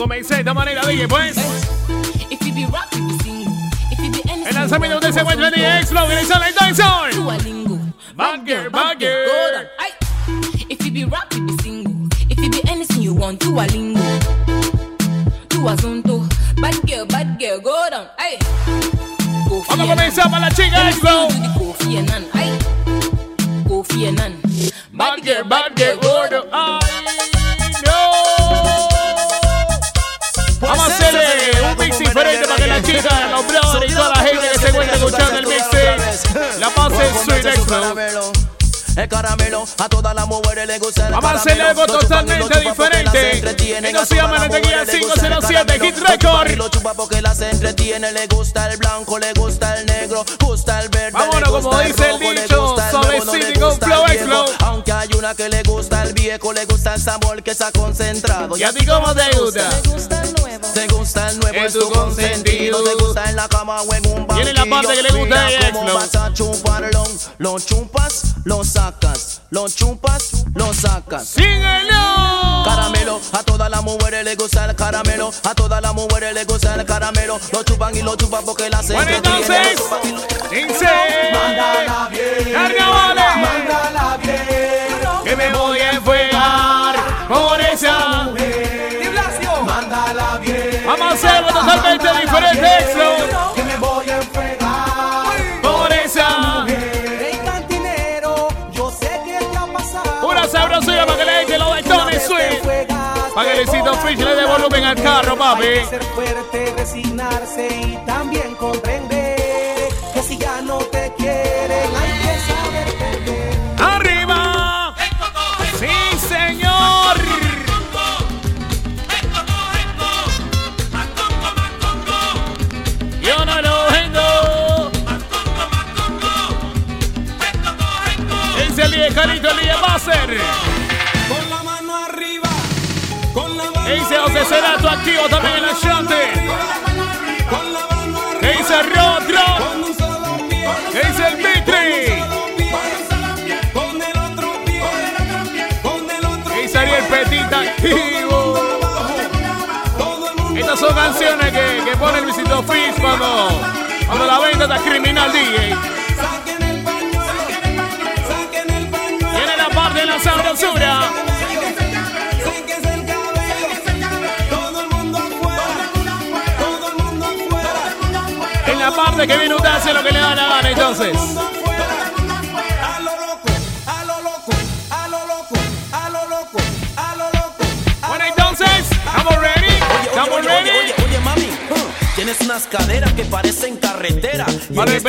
comencé de esta manera, DJ, pues. El lanzamiento de ese encuentra en X-Flow, el Sunlight Dinosaur. Bagger, bagger. If you be rap, you be single. If you be anything you want, you a lingo. You a zonto. Bad girl, bad girl, go down. Ay. Vamos a comenzar para la chica X-Flow. Sweet. El caramelo a todas las mujeres le gusta el Vamos a hacerle algo totalmente diferente. Se llama la tequila 507 Hit Record. Lo chupa porque las entretiene, le gusta el blanco, le gusta el negro, gusta el verde. Vámonos, como dice el dicho, suavecito con flow. Aunque hay una que le gusta el viejo, le gusta el sabor que ha concentrado. ¿Y a ti cómo te gusta? Te gusta el nuevo es tu consentido. Te gusta en la cama o en un banquillo. Tiene la parte que le gusta a ella, vas a chuparlo. Lo chupas, lo sacas. Lo chupas, lo sacas. ¡Síguelo! Caramelo, a todas las mujeres le gusta el caramelo. A todas las mujeres le gusta el caramelo. Lo chupan y lo chupan porque la hacen. Bueno, entonces, 15. Luisito Fish le dé volumen al carro, papi. Hay que ser fuerte, resignarse y también comprender que si ya no te quieren hay que saber perder. ¡Arriba! ¡Sí, señor! Yo no lo vendo. Ese el día Carito, el día Basser. Con Ese Cerato activo también en la chante. ¿Qué dice Rodro? ¿Qué dice el Vitri? el el ¿Qué dice Ariel Petit activo? el Estas son canciones que, que pone Luisito Fish cuando, cuando la venta está criminal DJ. el el. Tiene la parte de la sabrosura. Parte que viene usted hace lo que le da la gana entonces. Bueno entonces, ¿estamos ready? ¿Estamos ready? oye, oye, mami, tienes unas caderas que parecen carretera. Para en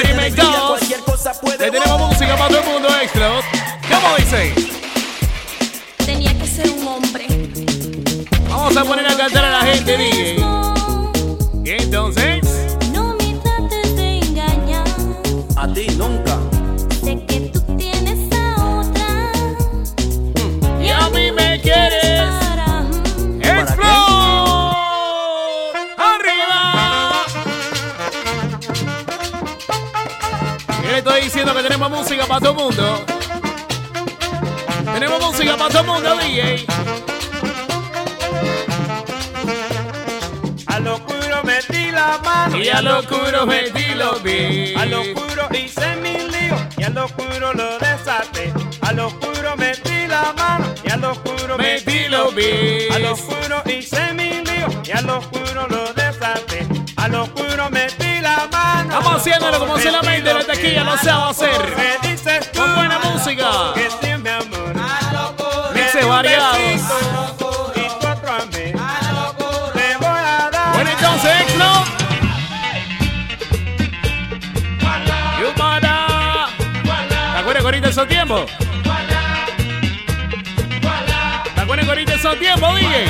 para todo el mundo. Tenemos música para todo el mundo, DJ. A lo oscuro metí la mano Y a lo oscuro metí los vi. A lo oscuro hice mi lío y a lo oscuro lo desaté. A lo oscuro metí la mano y a lo oscuro Metí los vi. A lo oscuro hice mi lío y a lo oscuro lo desaté. A lo oscuro metí la mano. Estamos haciéndolo como Metí solamente lo la taquilla que- lo sabe hacer. Me dices tú Con buena música. que sí, mi amor. Mixes Un variados. besito y tú otro a mí. Te voy a dar. Bueno, entonces, Exlo. Yumara. ¿Te acuerdas que ahorita esos tiempos? ¿Te acuerdas que ahorita esos tiempos, DJ?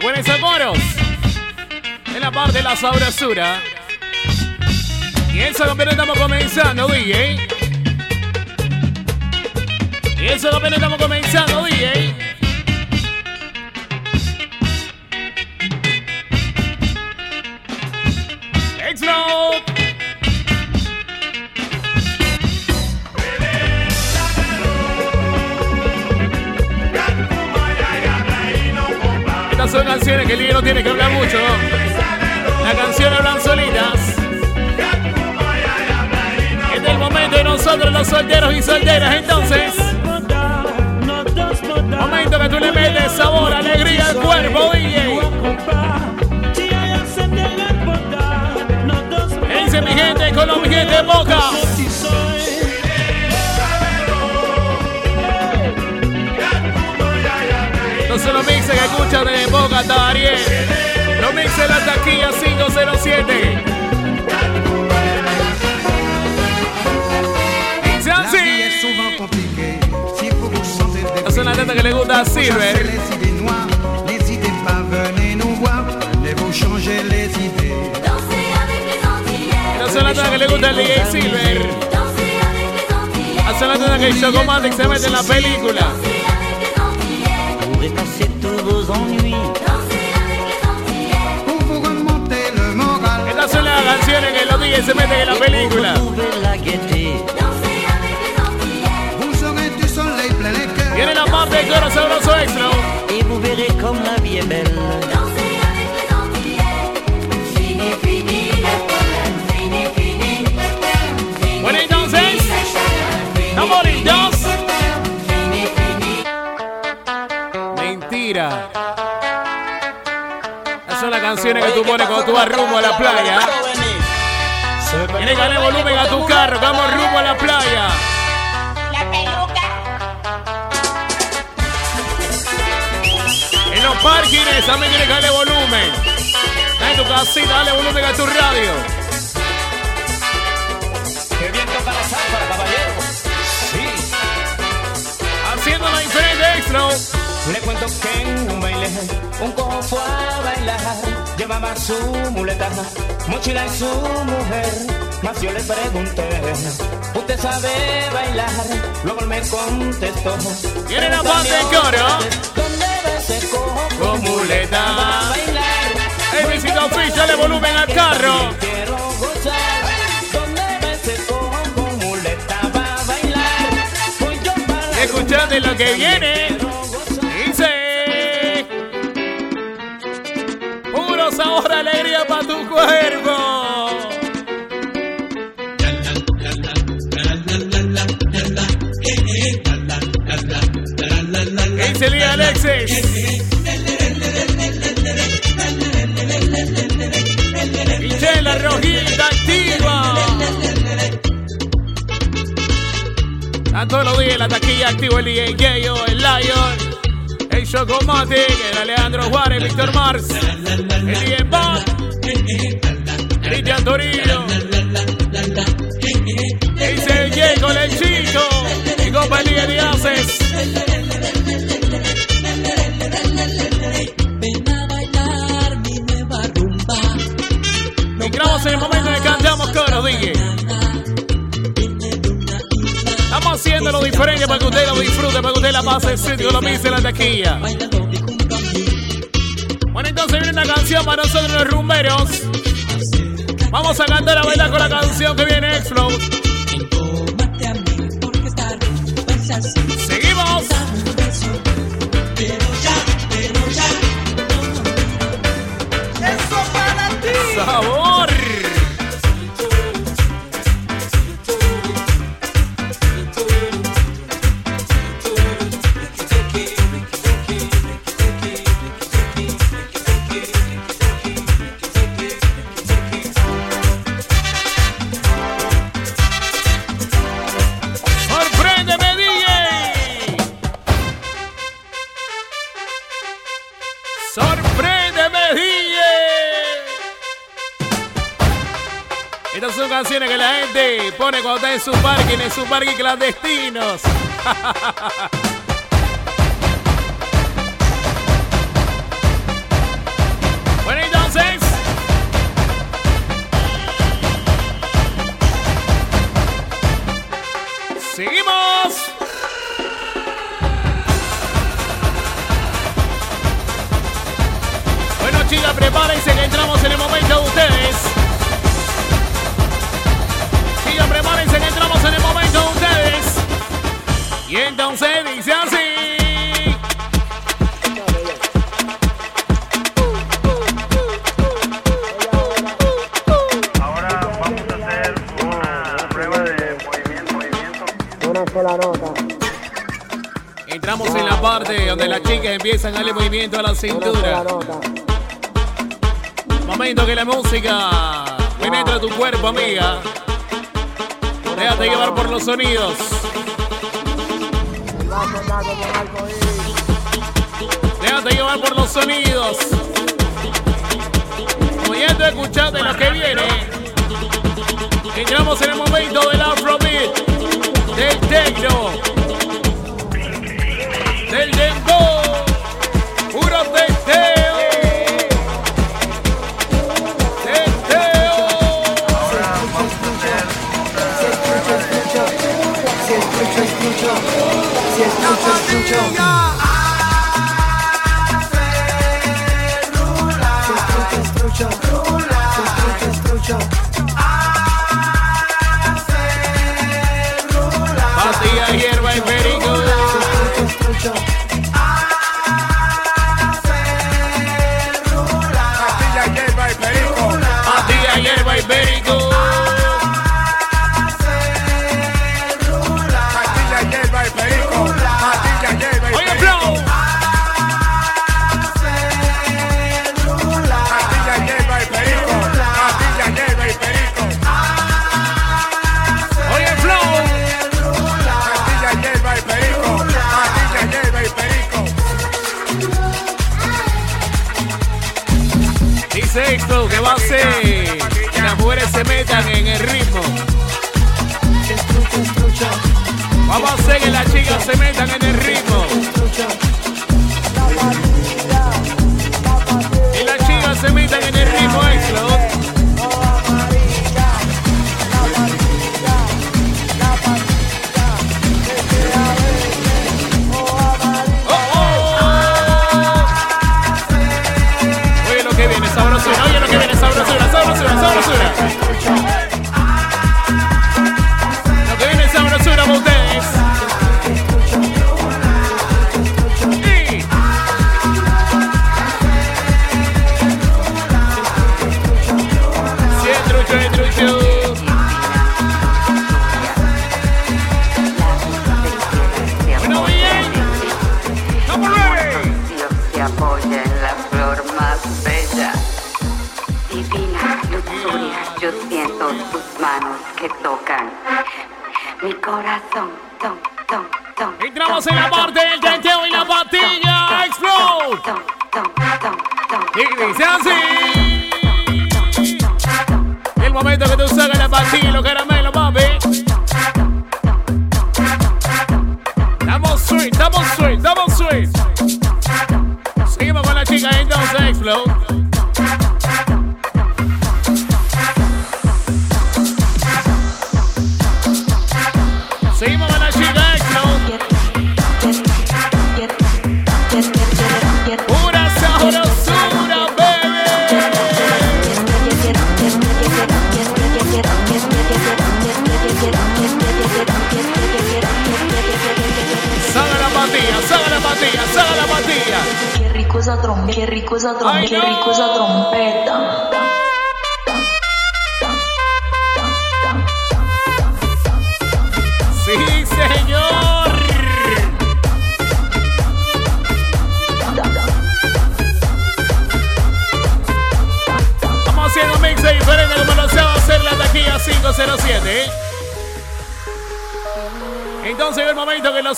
¿Te acuerdas de esos coros? En la parte de la sabrosura. Y eso apenas estamos comenzando, DJ. Y eso apenas estamos comenzando, DJ. Canciones que el día no tiene que hablar mucho. Las canciones hablan solitas. Es el momento de nosotros los solteros y solteras entonces. Momento que tú le metes sabor, alegría al cuerpo, DJ. Dice mi gente con mi gente de boca. Son los mixes que escuchan de boca, Tariel. Los mixes de la taquilla 507. Dice así. Es una teta que le gusta a Silver. N'hésitez pas, venez nous voir, venez vous changer les idées. Danser avec les Antillais. Esta es una teta que le gusta al DJ Silver. Danser avec les Antillais. Esta es una teta que Chocomatic se mete en la película. Estas son las canciones que los DJs se meten en la película. Viene la parte de coro sabroso extra. Canciones que tú pones cuando tú vas rumbo a la playa. Tienes que darle volumen a tu carro, vamos rumbo a la playa. En los parkings también tienes que darle volumen. Está en tu casita, dale volumen a tu radio. Que bien toca la caballero. Sí. Haciendo la diferente extra. Le cuento que en un baile un cojo fue a bailar, llevaba su muleta, mochila y su mujer. Mas yo le pregunté, ¿usted sabe bailar? Luego él me contestó. Viene la parte de coro. ¿Dónde va ese cojo Con muleta. Va a bailar. Hey, visita Fish, dale volumen al carro. Quiero gozar. ¿Dónde va ese cojo con muleta? Va a bailar. Voy yo para Escuchate lo que viene. Dice Lía Alexis. Michelle Rojita activa. A todos los días la taquilla activo el DJ Yayo, el Lion, el Chocomatic, el Alejandro Juárez, Víctor Mars, el DJ Bob, Cristian Torino, el Jay con el chico y compañía. Diferente para que usted lo disfrute, para que usted la pase sitio, lo pise la taquilla. Bueno, entonces viene una canción para nosotros los rumberos. Vamos a cantar a bailar con la canción que viene Explode. Seguimos. Sabor. Estas son canciones que la gente pone cuando está en su parking, en su parking clandestinos. parte donde las chicas empiezan a darle movimiento a la cintura. Momento que la música penetra tu cuerpo, amiga. Déjate llevar por los sonidos. Déjate llevar por los sonidos. Tú escuchaste lo que viene. Entramos en el momento del Afrobeat, del techno, del dembow, puro teteo. Si escucho, escucho. Si escucho, escucho. Si escucho, escucho. Pastilla, se metan en el ritmo. Vamos a hacer que las chicas se metan en el ritmo. Lo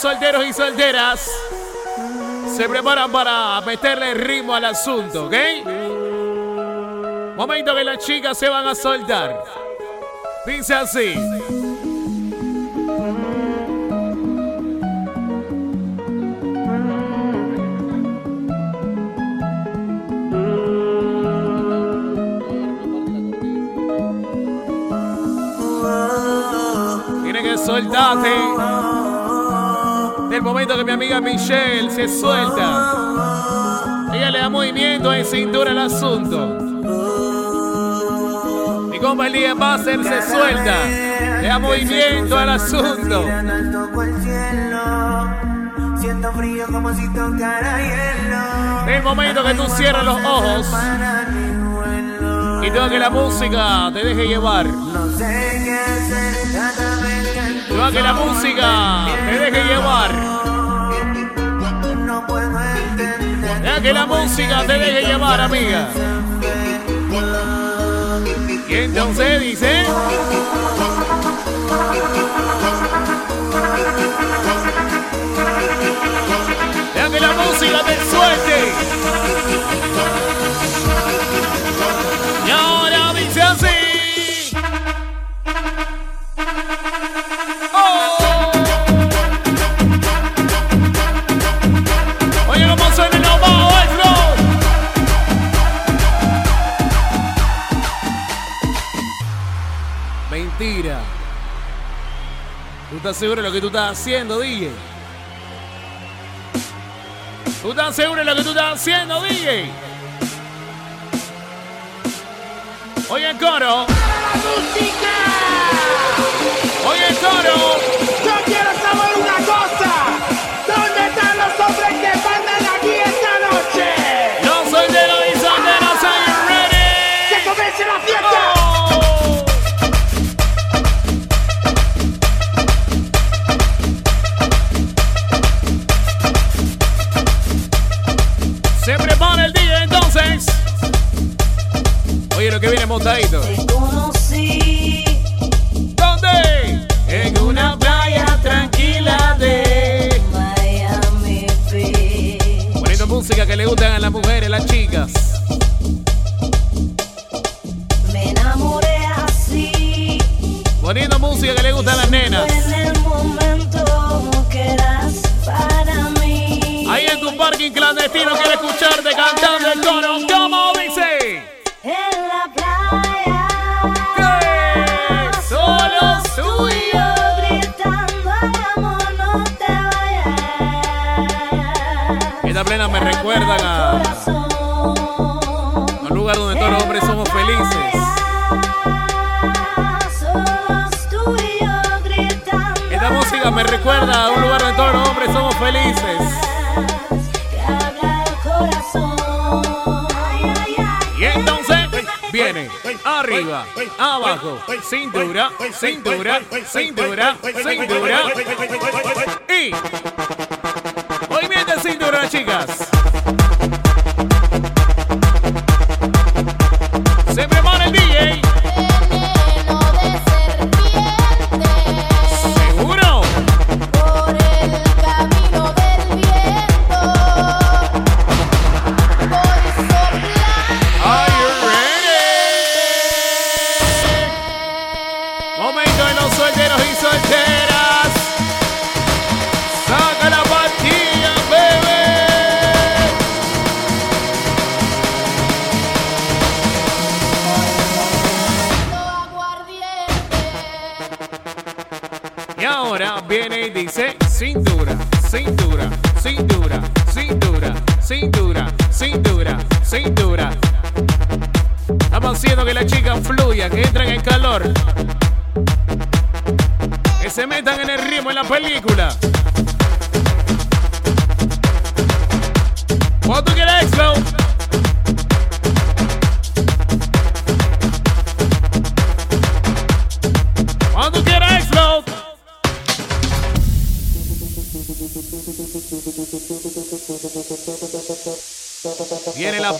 solteros y solteras se preparan para meterle ritmo al asunto, ¿ok? Momento que las chicas se van a soltar. Dice así. Tiene que soltarte. Del momento que mi amiga Michelle se suelta. Ella le da movimiento en cintura al asunto. Mi compa Elías Basser se suelta. Le da movimiento al asunto. Siento. Del momento que tú cierras los ojos y todo que la música te deje llevar. No sé qué hacer que la música te deje llevar. Deja que la música te deje llevar, amiga. Y entonces dice. Deja que la música te suelte. Mentira. ¿Tú estás seguro de lo que tú estás haciendo, DJ? ¿Tú estás seguro de lo que tú estás haciendo, DJ? Oye, el coro. Oye, el coro. Yo quiero lo que viene montadito. conocí ¿Dónde? En una playa tranquila de. Miami Beach. Poniendo música que le gustan a las mujeres, las chicas. Me enamoré así. Poniendo música que le gusta a las nenas. En el momento que eras para mí. Ahí en tu parking clandestino quiere escucharte cantando recuerdan a, un lugar donde todos los hombres somos felices. Esta música me recuerda a un lugar donde todos los hombres somos felices. Y entonces viene arriba, abajo, cintura, cintura, cintura, cintura. Y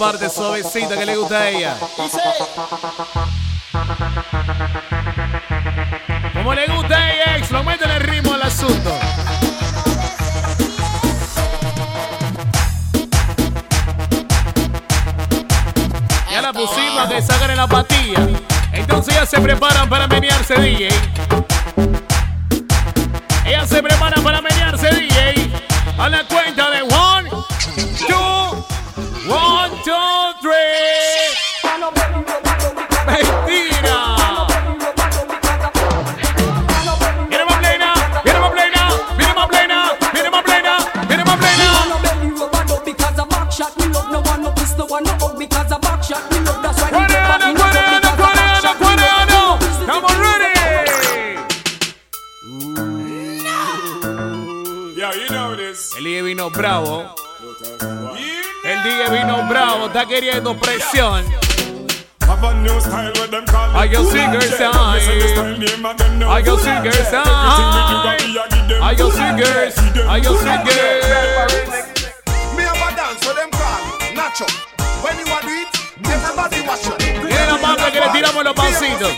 parte suavecita que le gusta a ella. Como le gusta a ella, ex, lo mete en el ritmo al asunto. Ya la pusimos que sacan en la patilla. Entonces ya se preparan para menearse DJ. Bravo, está queriendo presión. I can see girls sign. I can see girls sign. Are you singers? Are you singers? Me have a dance so them call Nacho. When you are do it, everybody watch you. Miren la parte que le tiramos los pasitos.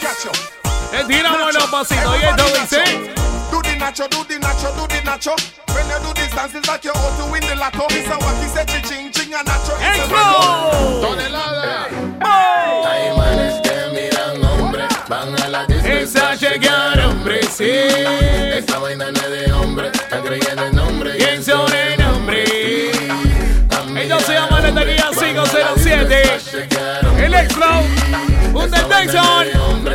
Le tiramos los pasitos. Y esto dice. Do the nacho, do the nacho, do the nacho. When you do this dance, it's like you're out to win the lotto. It's a what he said, ching ching a nacho. A ¡Expo! Tonelada. Hay manes que miran hombre, van a la. Esa llegar, hombre, sí. Esta vaina no es de hombre, están creyendo en nombre. ¿Quién son el nombre? Ellos se llaman la taquilla 507. El Expo. Un Tyson.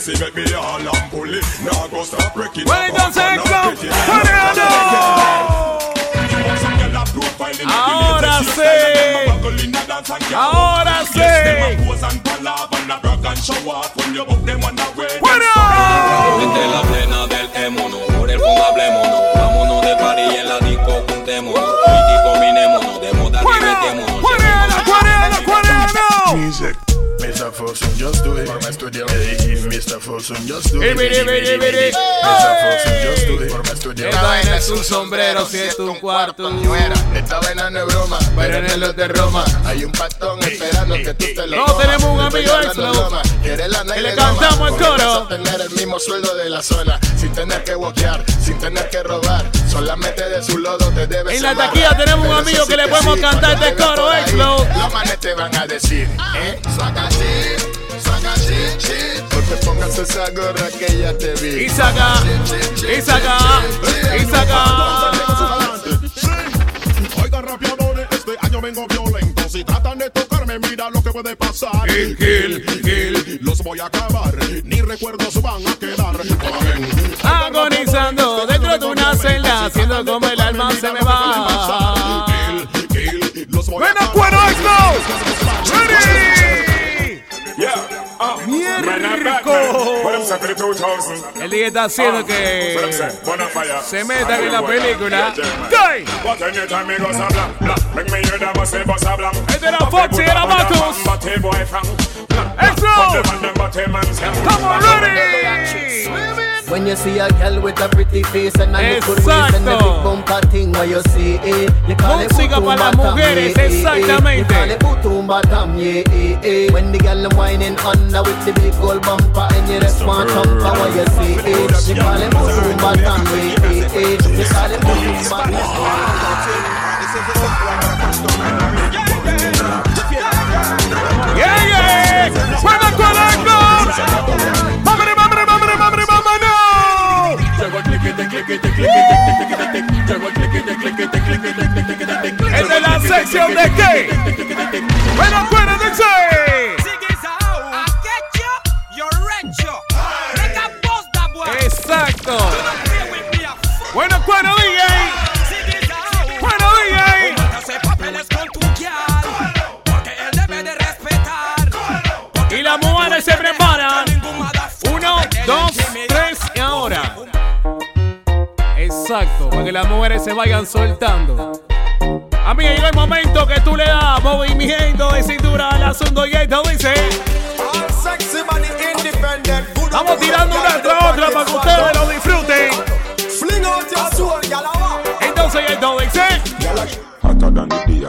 pussy make me all and pulley. Now go stop breaking. Wait a second. Ahora sí. Ahora sí. Folsom, just do it. For my studio. Hey, Mr. Folsom, just do it. Ibiri, ibiri, ibiri. Mr. Folsom, just do it. For my studio. Esta vaina es un sombrero, si es un cuarto. Esta vaina no es broma, pero en el de Roma hay un patón esperando que tú te lo No, tenemos un amigo extra. Que le de cantamos el coro. tener el mismo sueldo de la zona, sin tener que walkear, sin tener que robar, solamente de su lodo te debes En la taquilla tenemos un amigo que le podemos cantar cuando este coro, por ahí, Explode. Los manes te van a decir, eh, saca shit, saca shit, shit. No te pongas esa gorra que ya te vi. Y saca, y saca, y saca. Oigan rapeadores, este año vengo violento. Si tratan de tocarme, mira lo que puede pasar. Gil, Gil. Los voy a acabar, ni recuerdos van a quedar. Agonizando dentro de una celda, haciendo como El día está haciendo que se metan en la película. ¡Gay! Este era Foxy, era Matus. Expo. Come on, ready. When you see a girl with a pretty face and a little waist and a big bumper thing where you see it, you call it Música butum para las mujeres, eh, yeah, yeah, exactamente. yeah. You call it butum batam, yeah, yeah, yeah. When the girl them whining under with the big gold bumper and you just want thumper where you see it, you call it butum batam, yeah, yeah, yeah. You call it butum Yeah, Es de la sección de qué? Bueno, acuérdense. Exacto. Bueno, bueno, para que las mujeres se vayan soltando. A mí llegó el momento que tú le das movimiento de cintura al asunto y esto dice. Vamos tirando una tras otra para que ustedes lo disfruten. Entonces esto dice.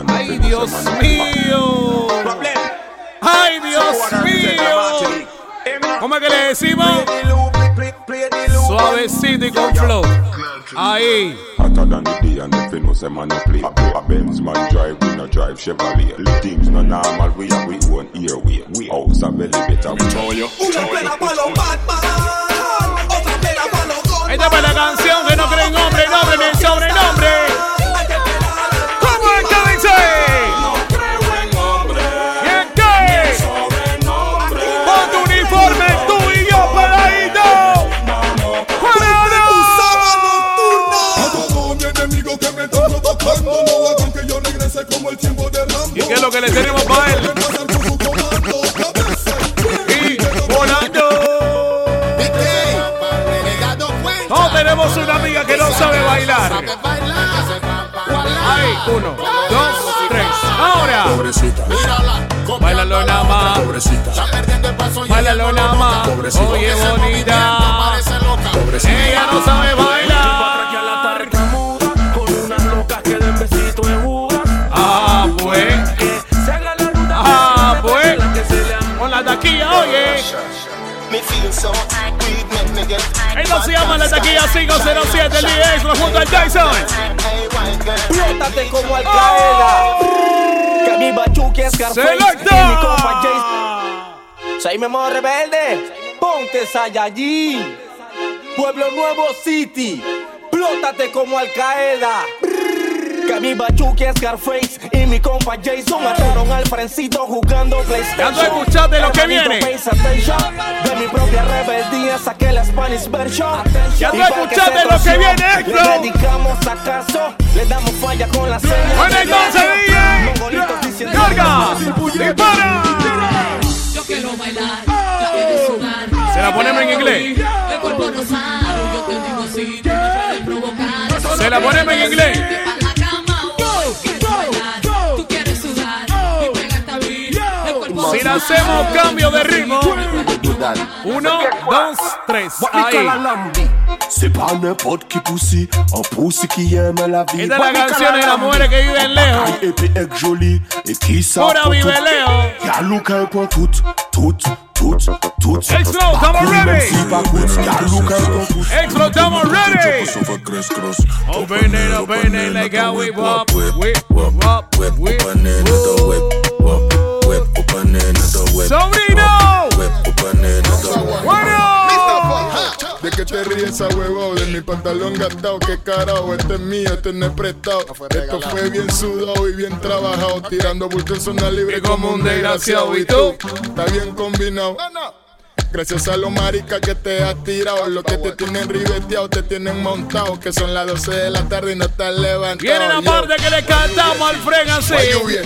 Ay, Dios mío. Ay, Dios mío. ¿Cómo es que le decimos? Suavecito y con flow. Ahí. Hotter than the day and if you know say man a play. A a Benz man drive, we no drive Chevrolet. The things no normal, we have we own airway. We house a belly better, we know you. Esta es la canción que no creen nombre, nombre ni sobrenombre. ¿Y qué es lo que le tenemos para él? Y volando. No tenemos una amiga que no sabe bailar. Ahí, uno, dos, tres. Ahora. Pobrecita. Bailalo nada más. Y Bailalo nada más. Pobrecita. Oye, bonita. Ella no sabe bailar. Esto se llama la taquilla 507, el DX, lo junto al Jason. Explótate como Al Qaeda. Que mi bachuque es. Y mi compa Jason. Soy Memo Rebelde. Ponte Saiyajin. Pueblo Nuevo City. Explótate como Al Qaeda. Que mi bachuque es Scarface y mi compa Jason mataron al frencito jugando PlayStation. Ya tú escuchaste lo que viene. De mi propia rebeldía saqué la Spanish version. Ya escuchaste se lo que viene, Extra. Le dedicamos acaso, le damos falla con la seña. Bueno, entonces, DJ. ¡Carga! ¡Dispara! Yo quiero bailar, sudar. Se la ponemos en inglés. El cuerpo rosado, yo te digo si tú me puedes provocar. Se la ponemos en inglés. Si le hacemos cambio de ritmo. Uno, dos, tres. Ahí. C'est pas n'importe qui poussi, un poussi qui aime la vie. Esta es la canción de las mujeres que viven lejos. Et puis être jolie, et qui ça Pura pour vive tout. lejos. Y'a look un point tout, tout, tout, tout. Explode, Pas estamos cool, même ready. si pas cool. Y'a look un point tout. Explode, estamos ready. Crisscross. Open it, open it like how we pop. Whip, whip, whip, whip. Sobrino. Bueno. ¿De qué te ríes esa huevo? De mi pantalón gastado, qué carajo, este es mío, este no es prestado. Esto fue bien sudado y bien trabajado, tirando bulto en zona libre como un desgraciado. Y tú, está bien combinado. Gracias a los maricas que te has tirado, los que te tienen ribeteado, te tienen montado, que son las 12 de la tarde y no estás levantado. Viene la parte que le cantamos al así.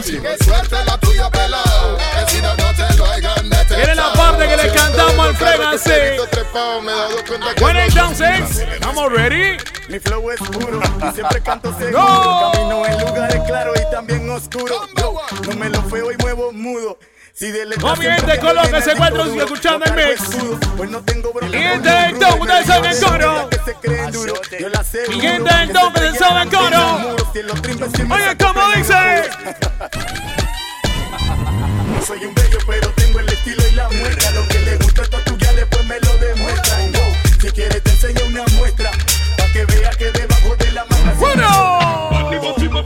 Chico. Qué suerte la tuya, pelado, que si no, no te lo hagan de Viene la parte que le cantamos al Fred así. Que Bueno, no- entonces, ¿estamos ready? Mi flow es puro y siempre canto seguro. Go. Camino en lugares claros y también oscuros. Yo no me lo feo y muevo mudo. Si de Comiente de Colombia se encuentra escuchando el mix. Pues no tengo broma. Y ustedes el coro. Y gente del Tom, ustedes saben el coro. Oye, ¿cómo dice? Soy un bello, pero tengo el estilo y la muestra. Lo que le gusta a tu ya después me lo demuestra. Si quieres te enseño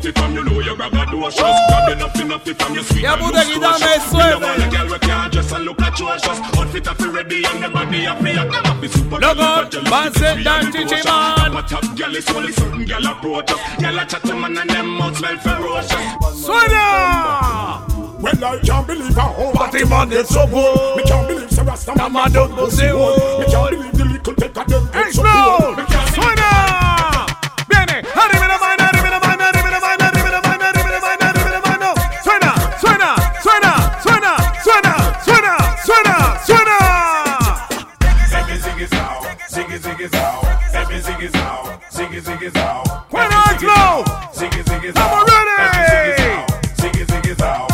it from you know you grab that door shut. Grab enough enough it from you sweet. Yeah, but you don't make sweat. the want a girl we can't dress and look at you and just outfit up ready and the body up here. Come up with super. Look out, man said that teaching man. But up girl is only certain girl approach us. Girl a chat to man and them mouth smell ferocious. Sweater. Well, I can't believe I hold Party man, it's so good Me can't believe Sarah I don't go see Me can't believe the little take of them It's so good Me can't believe zig out. Out. Zig is out. Quite on slow. Zig is out. I'm out.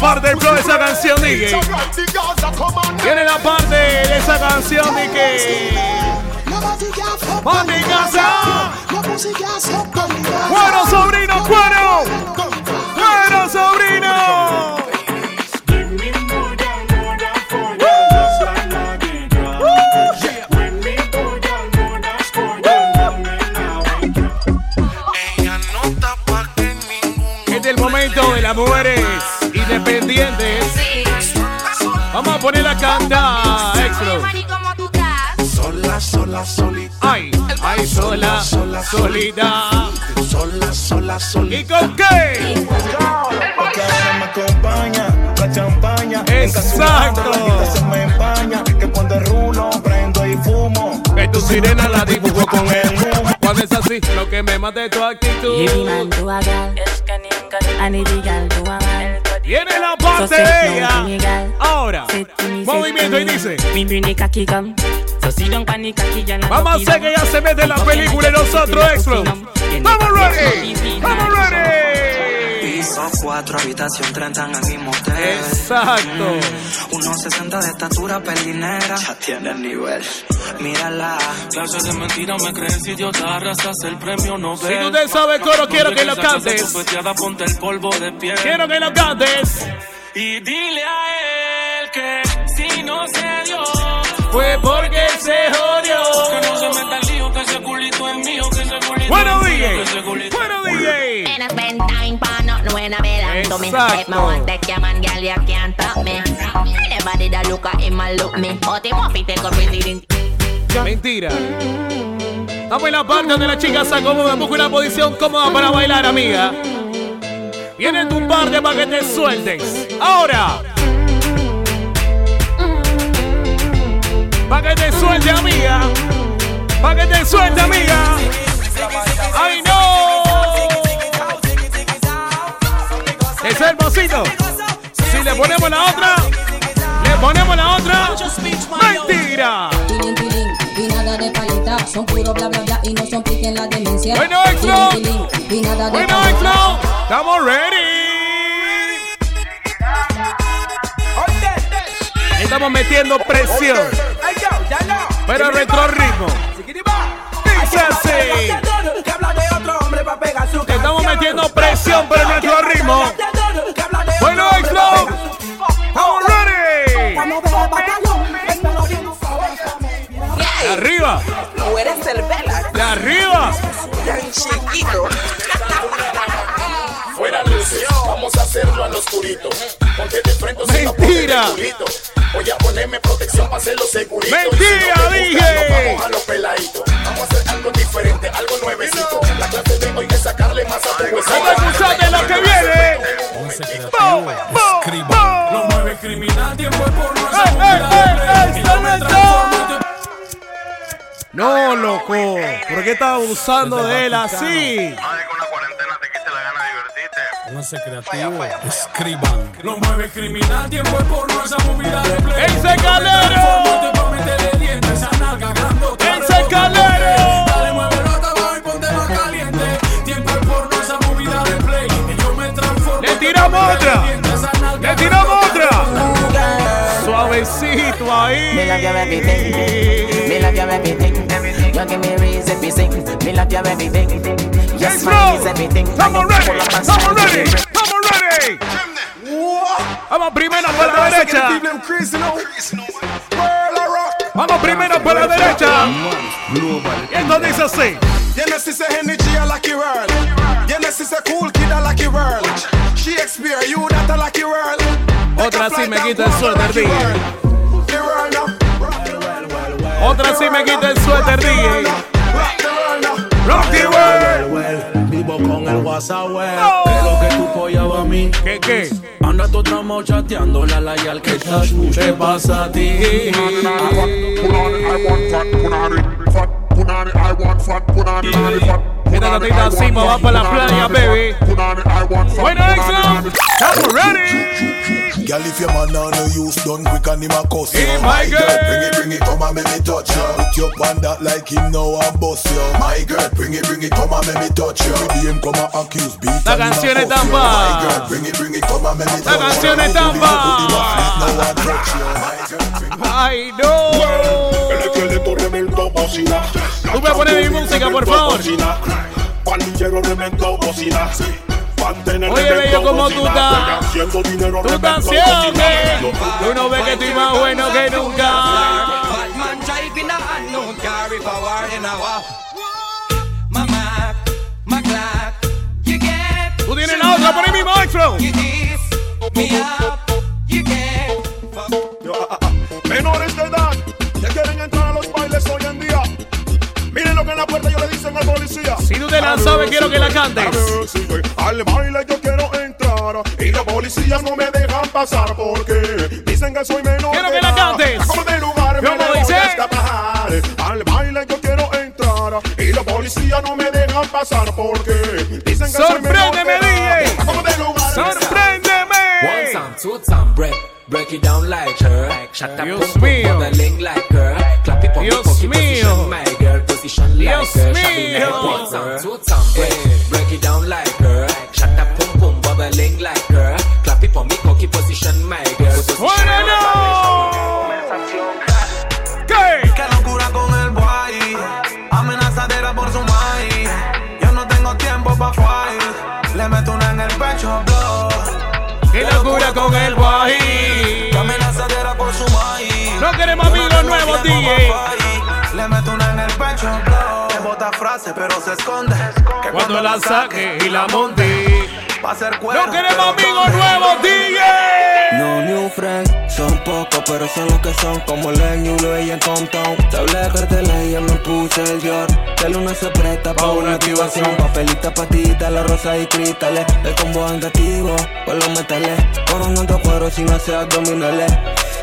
Parte del flow de esa canción, on. Viene la parte de esa canción que. ¡Mami casa! ¡Cuero, sobrino! ¡Cuero, Vamos a poner a cantar, Extro. Sola, sola, solita. Ay, ay, sola, sola, solita. Sola, sola, solita. ¿Y con qué? Porque ahora me acompaña la champaña. Exacto. Se me empaña. Que cuando rulo, prendo y fumo. Que tu sirena la dibujo con el humo. Cuando es así, lo que me mata es tu actitud. Viene la parte de ella. Ahora, movimiento y dice. Vamos a hacer que ella se mete en la película y nosotros extra. ¡Vamos ready! ¡Vamos ready! Piso 4, habitación 30 en el mismo hotel. Exacto. Mm, 1.60 de estatura pelinera. Ya tiene el nivel. Mírala. Clases de mentira me crees idiota, arrasas el premio Nobel. Si tú te sabes coro, quiero que lo cantes. Ponte el polvo de piel. Quiero que lo cantes. Y dile a él que si no se dio fue porque se jodió. Que no se meta el lío, que ese culito es mío, que ese culito Bueno, es mío, DJ. que ese culito Bueno, DJ. And I when I belong to me. If me want take your man, girl, you can't stop me. Anybody that look at him and look me. But him want to take a president. Mentira. Estamos en la parte donde la chica se acomoda, busca una posición cómoda para bailar, amiga. Viene tu parte para que te sueltes. Ahora. Para que te suelte, amiga. Para que te suelte, amiga. ¡Ay, no! Es hermosito. Si le ponemos la otra, le ponemos la otra. ¡Mentira! Y nada de son puro bla bla bla y no son pique en la demencia. Bueno, Exlo. Tilín, tilín, y nada de Bueno. Exlo. Estamos ready. Estamos metiendo presión. Pero retro ritmo. Dice así. Estamos metiendo presión, pero retro ritmo. De arriba. Tan chiquito. Fuera luces, vamos a hacerlo al oscurito. Ponte de frente Mentira. Voy a ponerme protección para hacerlo segurito. Mentira, si no dije. gusta, Vamos a los peladitos. Vamos a hacer algo diferente, algo nuevecito. La clase de hoy es sacarle más a tu huesito. No, loco. ¿Por qué estás abusando de él así? Pónganse creativo, escriban. Lo mueve criminal, tiempo es por no esa movida de play. ¡Ese calero! Transfórmate pa' meterle dientes, esa nalga grandota. ¡Ese calero! Dale, muévelo hasta abajo y ponte más caliente. Tiempo es por no esa movida de play. Y yo me transformo. ¡Le tiramos otra! ¡Le tiramos otra! Suavecito ahí. Me love you everything. You give me reason to sing. Me love you everything. Your smile is everything. Estamos ready. Estamos ready. Estamos ready. Vamos primero por la derecha. Vamos primero por la derecha. Y esto dice así. Genesis a energy a lucky world. Genesis a cool kid a lucky world. Shakespeare, you that a lucky world. Otra sí me quita el suéter, DJ. Otra sí me quita el suéter, DJ. Rock the world. Vivo con el WhatsApp. Pero que tu polla va a mí. ¿Qué, qué? Anda tu tramo chateando la la y al que estás ¿Qué pasa a ti? Esta gatita así va para la playa, baby. Bueno, Exxon. Estamos ready. Girl, if your man on no use done quick and him a cuss you. My girl. bring it, bring it, come and make me touch you. Put your on that like him now and bust you. My girl, bring it, bring it, come and make me touch you. The him come and accuse beat La and him a canción es cuff tan you. va. My girl, bring it, bring it, come and make me La touch you. canción es tan Put him bocina. Tú me pones mi música, por favor. Pandillero reventó bocina. Oye, bello, ¿cómo bocina. tú estás? Haciendo dinero Tú estás. Tú no ves que estoy más bueno que nunca. Man driving a unknown car if I war in a Dicen al policía. Si tú te la sabes, quiero que la cantes. Al baile yo quiero entrar y los policías no me dejan pasar porque dicen que soy menor. Quiero que la cantes. Como de lugar me ¿Cómo le voy dice? a escapar. Al baile yo quiero entrar y los policías no me dejan pasar porque dicen que soy menor Sorpréndeme. DJ. Como de lugar Sorpréndeme. One time, two time, break, break it down like her. Shut up, Dios boom, boom, mío. bubbling like her. Clap it, pump it, Dios pump it, position, my girl, position Dios like her. Shut it, mío. One time, two time, break, break it down like her. Shut up, boom, boom, bubbling like her. Clap it, pump it, cocky position, my girl, position Bueno, no. DJ. Le meto una en el pecho, blow. Le bota frase, pero se esconde. Que Cuando la saque y la monte. Va a ser cuero. No queremos amigos nuevos, DJ. No new friends, son pocos, pero son los que son como Len Yulo y en Compton. Te hablé de carteles y ya me puse el Dior. Que el uno se presta pa' una activación. Papelita, patita, la rosa y cristales. El combo angativo, con los metales. Coronando cuero sin hacer abdominales.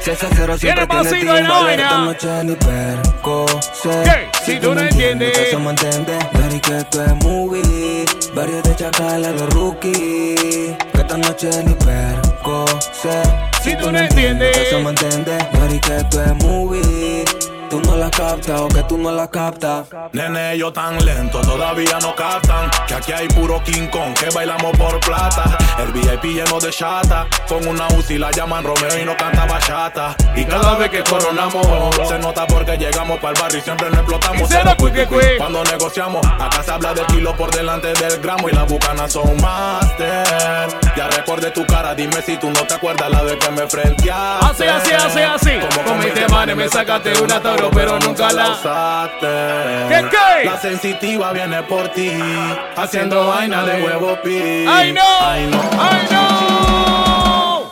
Si ese cero siempre Tiene timbales. vaina. Esta noche ni perco sé. ¿Qué? Si tú no entiendes. Eso me entiende. Mary, que esto es movie. Varios de chacal a los rookies. Que esta noche ni perco sé. Si tú no entiendes. Eso me entiende. Mary, que esto es movie. Tú no la captas o que tú no la captas. Nene, ellos tan lento, todavía no captan Que aquí hay puro King Kong, que bailamos por plata El VIP lleno de chata Con una UCI la llaman Romeo y no canta bachata Y cada vez que coronamos Se nota porque llegamos para el barrio y siempre nos explotamos cero. Cuando negociamos, acá se habla de kilo por delante del gramo Y las bucanas son master Ya recuerde tu cara, dime si tú no te acuerdas la vez que me frenteaste Así, así, así, así. Con mis temanes me sacaste una toro, pero nunca la. usaste. ¿Qué, qué? La sensitiva viene por ti, haciendo vaina de huevo pi. ¡Ay, no! Ay, no. ¡Ay, no!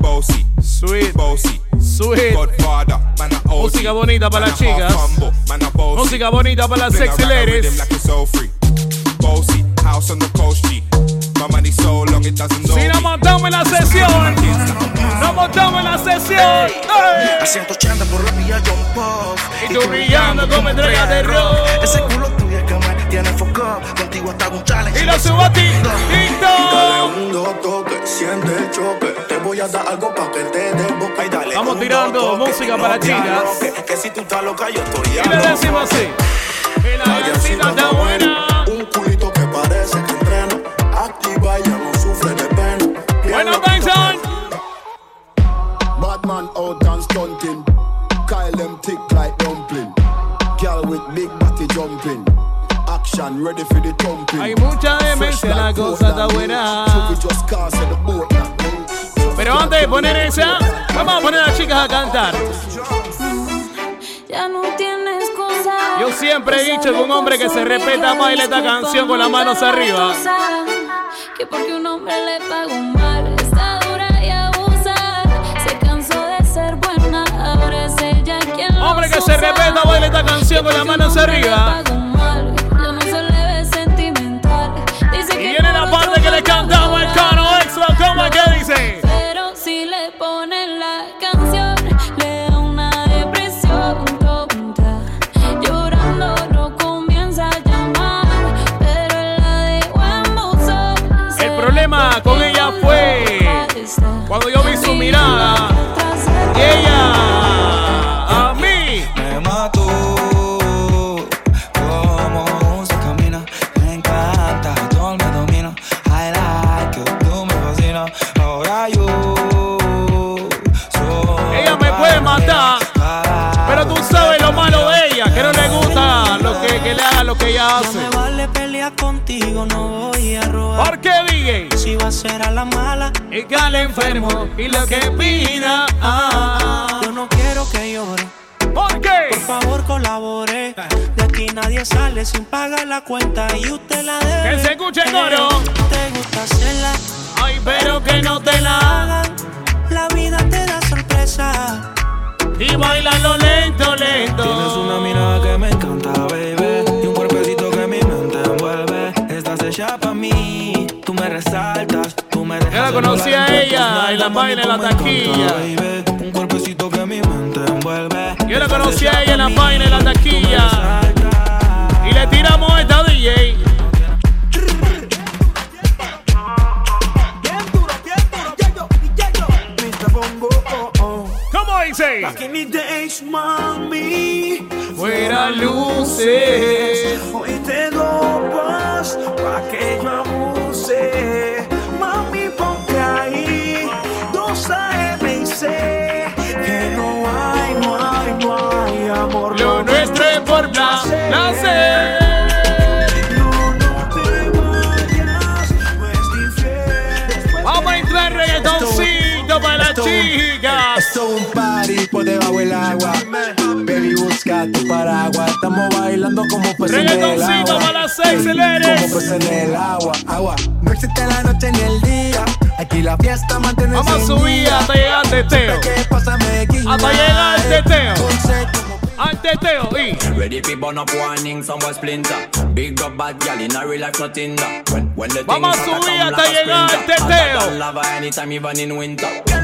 Bossy, Sweet. bossy, Sweet. Godfather, man a OG. Música bonita para Man las chicas. Música bonita para las sexy ladies. like it's so free. Bossy, house on the coast G. My money so long it doesn't know Si nos montamos en la sesión. Nos montamos en la sesión. A ¡Ey! 180 por la vía John Puff. Y tú brillando como estrella de rock. Ese culo tuyo es que me tiene foco. Contigo hasta un challenge. Y lo subo a ti. Dale un dos toques, siente el choque. Te voy a dar algo pa' que te dé boca. Y dale Estamos un tirando música no para chicas. aloques, Que si tú estás loca, yo estoy Y le decimos así. Que la vecina está buena. Un culito que parece que entrena. Activa y ya no sufre de pena. Bueno, Tyson. Bad man out and stunting. Kyle them tick like dumpling. Girl with big body jumping. Action ready for the thumping. Hay mucha demencia, la cosa está buena. Pero antes de poner esa, vamos a poner a las chicas a cantar. Ya no tienes cosa. Yo siempre he dicho que un hombre que se respeta baila esta canción con las manos arriba. Que porque un hombre le pagó mal, está dura y abusa. Se cansó de ser buena, ahora es ella quien lo Hombre que se respeta baila esta canción con las manos arriba. Ella hace. No me vale pelear contigo, no voy a robar. ¿Por qué, DJ? Si va a ser a la mala, Y que al enfermo y lo que pida. ah. yo no quiero que llore. ¿Por qué? Por favor, colabore. De aquí nadie sale sin pagar la cuenta y usted la debe. Que se escuche el coro. Te gusta hacerla. Ay, pero que no te la hagan. La vida te da sorpresa. Y bailalo lento, lento. Conocí a ella en la vaina en la taquilla. Un cuerpecito que mi mente envuelve. Yo la conocí a ella en la vaina en la taquilla. Y le tiramos esta DJ. ¿Cómo dice? Back in the days, mami. Fuera luces. Hoy te dopas pa' que yo abuse. Placer. Vamos a entrar reggaetoncito para las chicas. Esto es un party por debajo del agua. Baby, busca tu paraguas. Estamos bailando como peces en el Reggaetoncito agua. para las seis. Como peces en el agua. Agua. No existe la noche ni el día. Aquí la fiesta mantiene Vamos a subir hasta llegar al teteo. Hasta llegar al teteo. Al teteo. Y. Ready fi burn up warning, some boy splinter. Big up bad gal in a real life nothing that. When, when the Vamos things a hotter subir hasta a llegar al teteo. Lava anytime even in winter.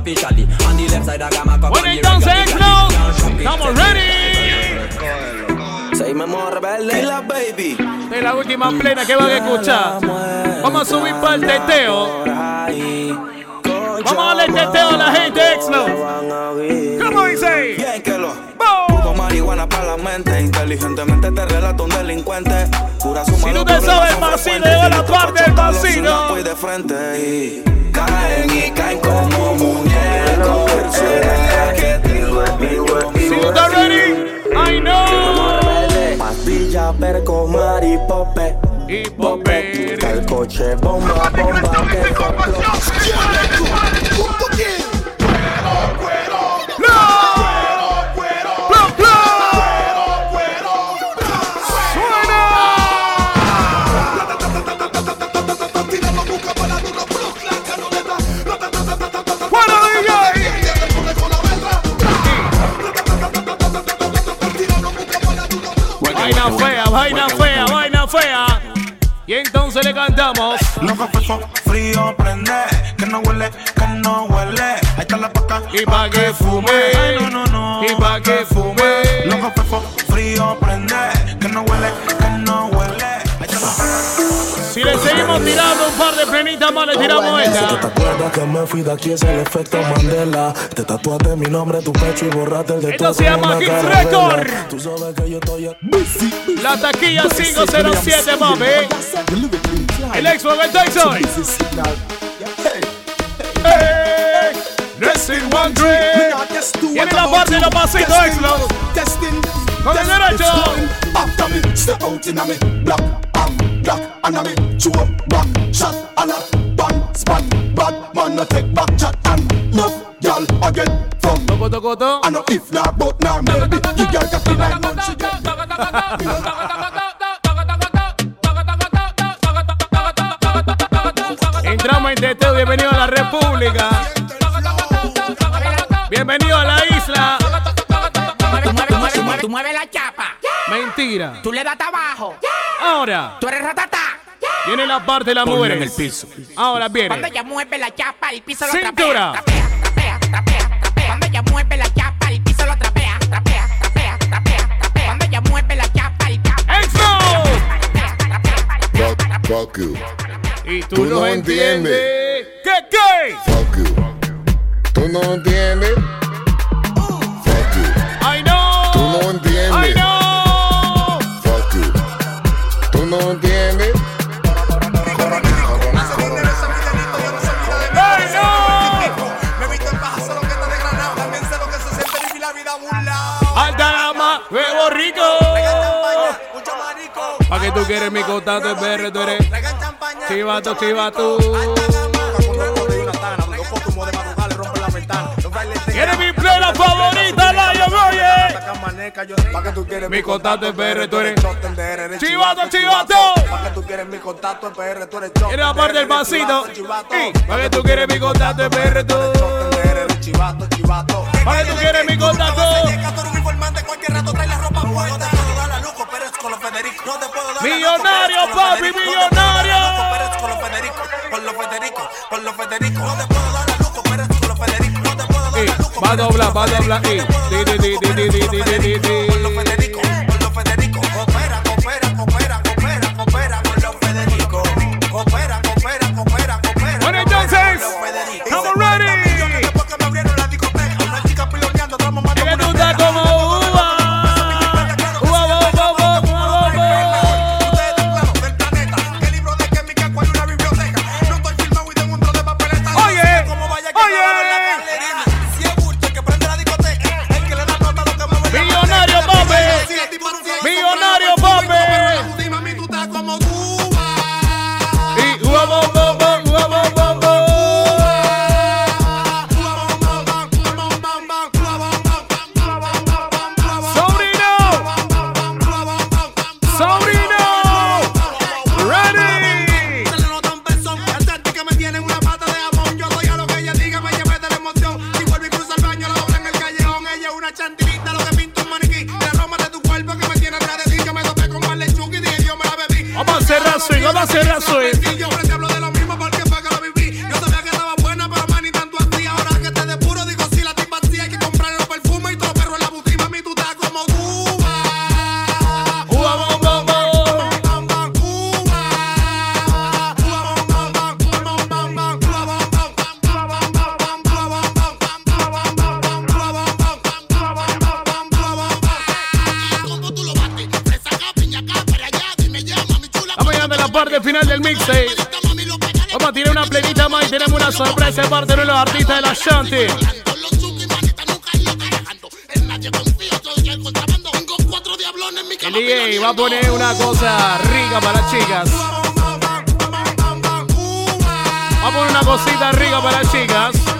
Officially. On the left side I got my cock When it to right, X-Flow, estamos ready. Seguimos rebelde. Y la baby. De la última plena que van a escuchar. Vamos a subir para el teteo. Vamos a darle teteo a la gente, Exlo. ¿Cómo dice? Bien que lo. Puto marihuana para la mente. Inteligentemente te relato un delincuente. Cura su Si tú te sabes el vacío, lleva la parte del vacío. de frente. Caen y caen como muñecos. Ready, I know. Pastilla, perco, maripope. Y pope. El coche, bomba, bomba, que Vaina fea, vaina fea. Y entonces le cantamos. Loco, fefo, frío, prende. Que no huele, que no huele. Ahí está la paca. Y pa' que fume. Ay, no, no, no. Y pa' que fume. Loco, fefo, frío, tirando un par de plenitas más, le tiramos ¿Te esta. acuerdas que me fui de aquí? Es el efecto Mandela. Te tatuaste mi nombre en tu pecho y borraste el de Esto se llama. Record. Tú sabes que yo estoy La taquilla 507, mami. El del Tyson. Hey, Dressing one drink. Tiene la parte de los pasitos. Con el derecho. After me, step out in a me black black and a me chew up back shot and a bad spot bad man a take back chat and no girl a get from. I know if not but now maybe you girl got the nine months she get Entramos en teteo, bienvenido a la República. Bienvenido a la Mentira. Tú le das abajo. Ahora. Tú eres ratatá. Viene la parte de Ponlo mujeres. en el piso. Ahora Cuando viene. ella mueve la chapa, el piso lo Cintura. trapea. Trapea, trapea, trapea. Cuando ella mueve la chapa, el piso lo trapea. Trapea, trapea, trapea, trapea. Cuando ella mueve la chapa, el Fuck, fuck you. Y tú, Tú no no entiendes. entiendes. ¿Qué, qué? Fuck you. Tú no entiendes. No entiendes. Huevo rico. ¿Para que tú quieres mi contacto es BR? Tú eres chivato, chivato. ¿Quieres mi plena favorita, Lion? Oye. pa' que tú quieres Mi contacto PR, tú eres. eres Chivato, chivato. Pa' que tú quieres mi contacto PR, tú eres choten Tiene la parte del eres chivato, Ey, ¿Para que tú quieres mi contacto PR, tú? chivato, chivato. ¿Para que tú quieres mi contacto? Millonario, papi, millonario. Con los Federico, con los Federico. No te Va a doblar, va a doblar. Ey, eh. di, di, di, di, di, di, di, di, di, parte de la Shanti. El DJ va a poner una cosa rica para las chicas. Va a poner una cosita rica para las chicas.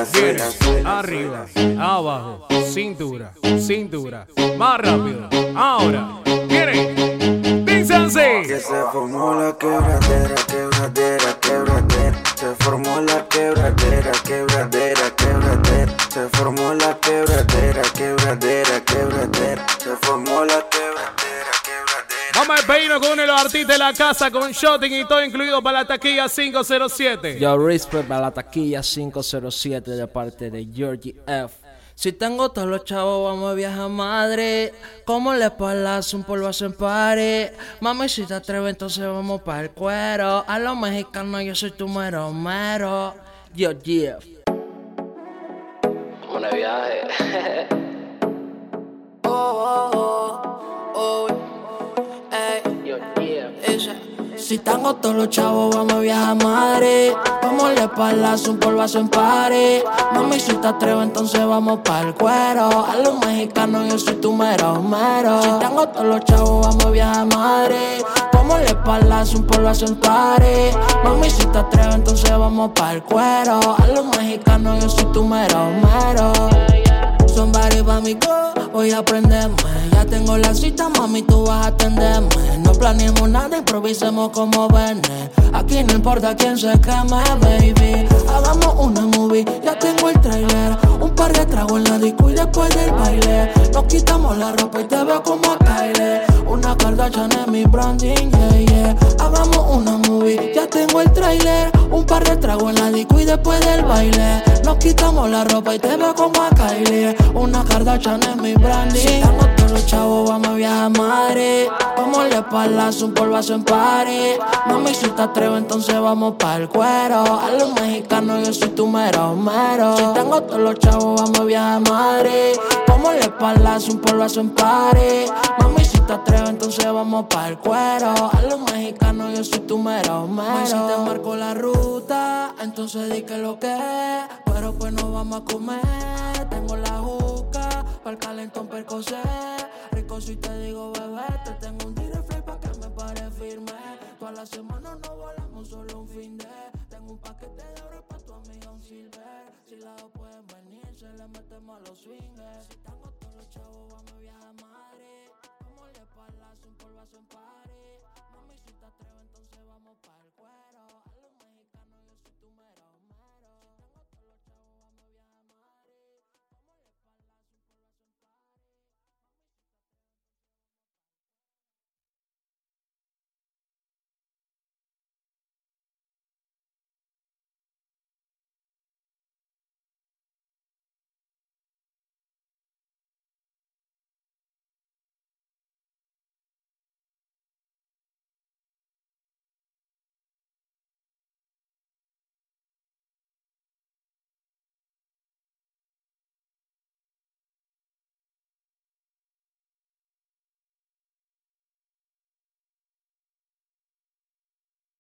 Así. Los artistas de la casa con shotting y todo incluido para la taquilla 507. Yo respect a la taquilla 507 de parte de Georgie F. Si tengo todos los chavos, vamos a viajar madre. Como le palas un polvo en pare. Mami, si te atreves, entonces vamos para el cuero. A los mexicanos, yo soy tu mero mero. Georgie F. Una viaje. Si tengo todos los chavos, vamos a viajar madre. Vamos le palas un polvazo en pare. Mami, si te atreves, entonces vamos para el cuero. A los mexicanos, yo soy tu mero mero. Si tengo todos los chavos, vamos a viajar madre. Vamos le palas un polvazo en pare. Mami, si te atreves, entonces vamos para el cuero. A los mexicanos, yo soy tu mero mero. Somebody pa' mi go, voy a. Ya tengo la cita, mami, tú vas a atenderme. No planeemos nada, improvisemos como vene. Aquí no importa quién se queme, baby. Hagamos una movie, ya tengo el trailer. Un par de tragos en la disco y después del baile. Nos quitamos la ropa y te veo como a Kylie. Una Kardashian en mi branding, yeah, yeah. Hagamos una movie, ya tengo el trailer. Un par de tragos en la disco y después del baile. Nos quitamos la ropa y te veo como a Kylie. Una Kardashian en mi branding. Los chavos, vamos a viajar madre. Vamos le palas un polvazo en pare. Mami, si te atreves, entonces vamos para el cuero. A los mexicanos, yo soy tu mero mero. Si tengo todos los chavos, vamos a viajar madre. Vamos le palas un polvazo en pare. Mami, si te atreves, entonces vamos para el cuero. A los mexicanos, yo soy tu mero mero. si te marco la ruta, entonces di que lo que. Pero pues no vamos a comer. Tengo la juca, Pa'l calentón percocé. Rico si te digo, bebé. Te tengo un direct flight pa' que me pare firme. Toda la semana no volamos, solo un fin de. Tengo un paquete de oro pa' tu amiga, un silver. Si las dos pueden venir, se le metemos a los swingers. Si tengo todos los chavos, vamos a viajar a Madrid. Vamos de palazo, un polvazo en París.